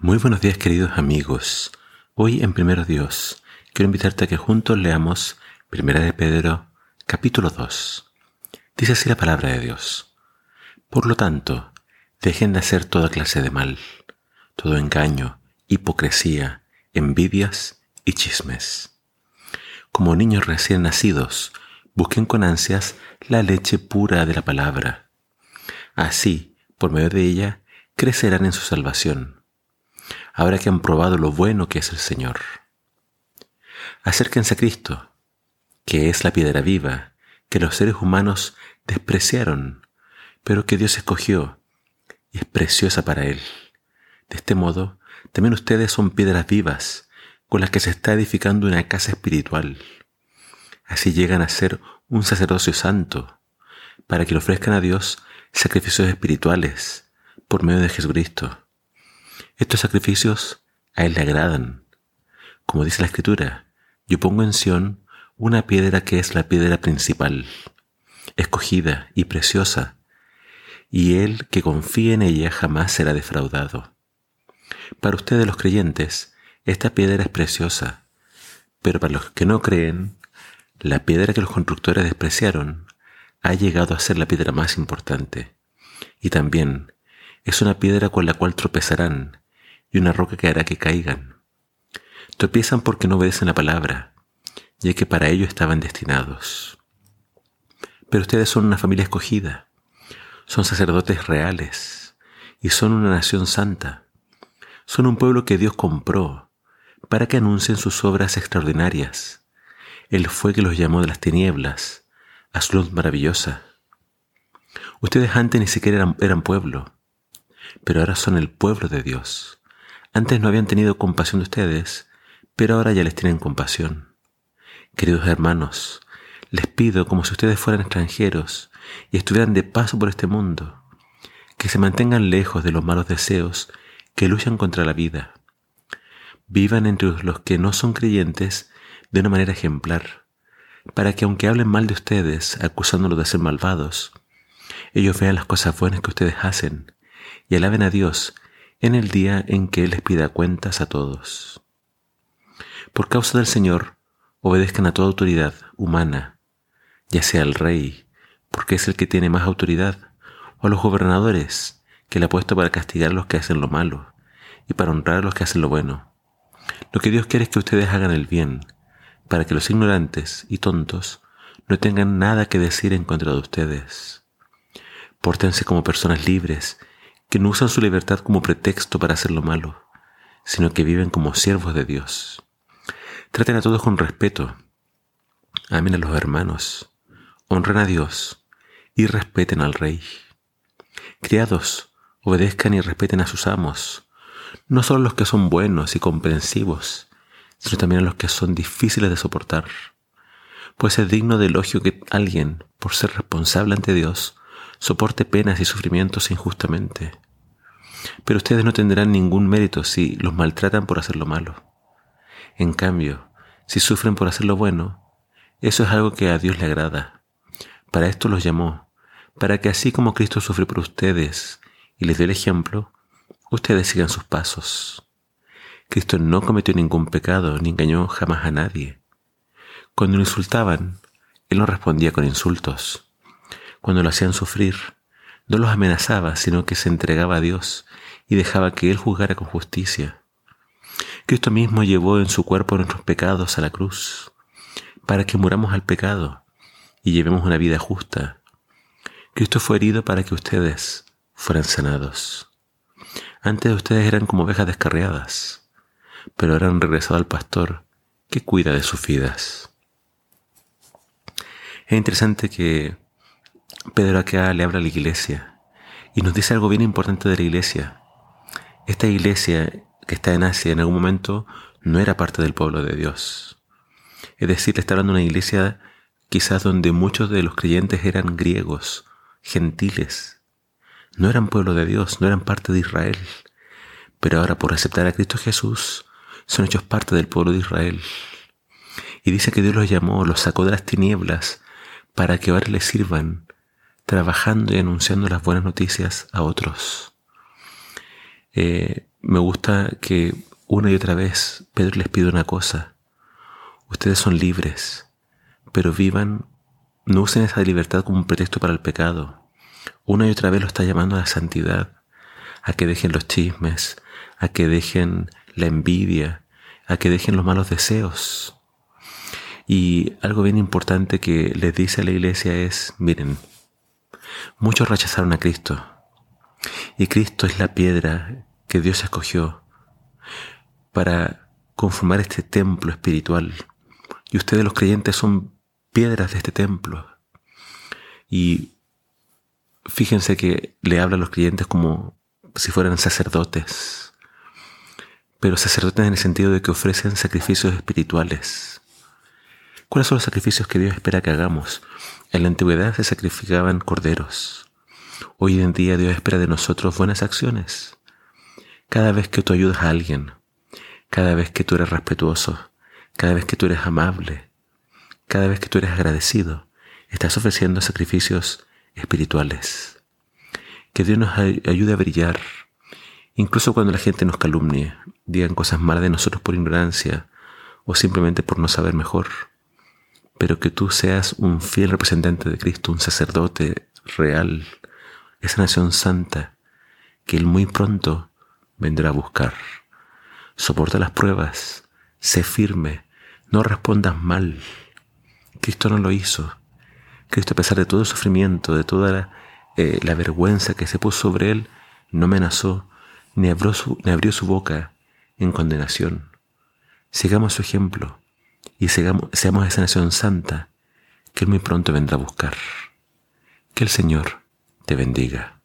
Muy buenos días queridos amigos. Hoy en Primero Dios quiero invitarte a que juntos leamos Primera de Pedro capítulo 2. Dice así la palabra de Dios. Por lo tanto, dejen de hacer toda clase de mal, todo engaño, hipocresía, envidias y chismes. Como niños recién nacidos, busquen con ansias la leche pura de la palabra. Así, por medio de ella, crecerán en su salvación ahora que han probado lo bueno que es el Señor. Acérquense a Cristo, que es la piedra viva, que los seres humanos despreciaron, pero que Dios escogió y es preciosa para Él. De este modo, también ustedes son piedras vivas con las que se está edificando una casa espiritual. Así llegan a ser un sacerdocio santo, para que le ofrezcan a Dios sacrificios espirituales por medio de Jesucristo. Estos sacrificios a Él le agradan. Como dice la Escritura, yo pongo en Sión una piedra que es la piedra principal, escogida y preciosa, y Él que confíe en ella jamás será defraudado. Para ustedes los creyentes, esta piedra es preciosa, pero para los que no creen, la piedra que los constructores despreciaron ha llegado a ser la piedra más importante, y también es una piedra con la cual tropezarán y una roca que hará que caigan. Tropiezan porque no obedecen la palabra, ya que para ello estaban destinados. Pero ustedes son una familia escogida, son sacerdotes reales y son una nación santa. Son un pueblo que Dios compró para que anuncien sus obras extraordinarias. Él fue que los llamó de las tinieblas a su luz maravillosa. Ustedes antes ni siquiera eran, eran pueblo, pero ahora son el pueblo de Dios. Antes no habían tenido compasión de ustedes, pero ahora ya les tienen compasión. Queridos hermanos, les pido como si ustedes fueran extranjeros y estuvieran de paso por este mundo, que se mantengan lejos de los malos deseos que luchan contra la vida. Vivan entre los que no son creyentes de una manera ejemplar, para que aunque hablen mal de ustedes, acusándolos de ser malvados, ellos vean las cosas buenas que ustedes hacen y alaben a Dios en el día en que Él les pida cuentas a todos. Por causa del Señor, obedezcan a toda autoridad humana, ya sea al rey, porque es el que tiene más autoridad, o a los gobernadores, que le ha puesto para castigar a los que hacen lo malo y para honrar a los que hacen lo bueno. Lo que Dios quiere es que ustedes hagan el bien, para que los ignorantes y tontos no tengan nada que decir en contra de ustedes. Pórtense como personas libres que no usan su libertad como pretexto para hacer lo malo, sino que viven como siervos de Dios. Traten a todos con respeto, amen a los hermanos, honren a Dios y respeten al Rey. Criados, obedezcan y respeten a sus amos, no solo los que son buenos y comprensivos, sino también a los que son difíciles de soportar, pues es digno de elogio que alguien, por ser responsable ante Dios, soporte penas y sufrimientos injustamente. Pero ustedes no tendrán ningún mérito si los maltratan por hacer lo malo. En cambio, si sufren por hacer lo bueno, eso es algo que a Dios le agrada. Para esto los llamó, para que así como Cristo sufrió por ustedes y les dio el ejemplo, ustedes sigan sus pasos. Cristo no cometió ningún pecado ni engañó jamás a nadie. Cuando lo insultaban, Él no respondía con insultos cuando lo hacían sufrir, no los amenazaba, sino que se entregaba a Dios y dejaba que Él juzgara con justicia. Cristo mismo llevó en su cuerpo nuestros pecados a la cruz, para que muramos al pecado y llevemos una vida justa. Cristo fue herido para que ustedes fueran sanados. Antes ustedes eran como ovejas descarriadas, pero ahora han regresado al pastor que cuida de sus vidas. Es interesante que Pedro acá le habla a la iglesia y nos dice algo bien importante de la iglesia. Esta iglesia que está en Asia en algún momento no era parte del pueblo de Dios. Es decir, le está hablando de una iglesia quizás donde muchos de los creyentes eran griegos, gentiles. No eran pueblo de Dios, no eran parte de Israel. Pero ahora por aceptar a Cristo Jesús son hechos parte del pueblo de Israel. Y dice que Dios los llamó, los sacó de las tinieblas para que ahora les sirvan trabajando y anunciando las buenas noticias a otros. Eh, me gusta que una y otra vez Pedro les pide una cosa. Ustedes son libres, pero vivan, no usen esa libertad como un pretexto para el pecado. Una y otra vez lo está llamando a la santidad, a que dejen los chismes, a que dejen la envidia, a que dejen los malos deseos. Y algo bien importante que les dice a la iglesia es, miren, muchos rechazaron a Cristo. Y Cristo es la piedra que Dios escogió para conformar este templo espiritual. Y ustedes los creyentes son piedras de este templo. Y fíjense que le habla a los creyentes como si fueran sacerdotes, pero sacerdotes en el sentido de que ofrecen sacrificios espirituales. ¿Cuáles son los sacrificios que Dios espera que hagamos? En la antigüedad se sacrificaban corderos. Hoy en día Dios espera de nosotros buenas acciones. Cada vez que tú ayudas a alguien, cada vez que tú eres respetuoso, cada vez que tú eres amable, cada vez que tú eres agradecido, estás ofreciendo sacrificios espirituales. Que Dios nos ayude a brillar, incluso cuando la gente nos calumnie, digan cosas malas de nosotros por ignorancia o simplemente por no saber mejor. Pero que tú seas un fiel representante de Cristo, un sacerdote real, esa nación santa, que Él muy pronto vendrá a buscar. Soporta las pruebas, sé firme, no respondas mal. Cristo no lo hizo. Cristo, a pesar de todo el sufrimiento, de toda la, eh, vergüenza que se puso sobre él, no amenazó ni abrió, su, ni abrió su boca en condenación. Sigamos su ejemplo y seamos esa nación santa que Él muy pronto vendrá a buscar. Que el Señor te bendiga.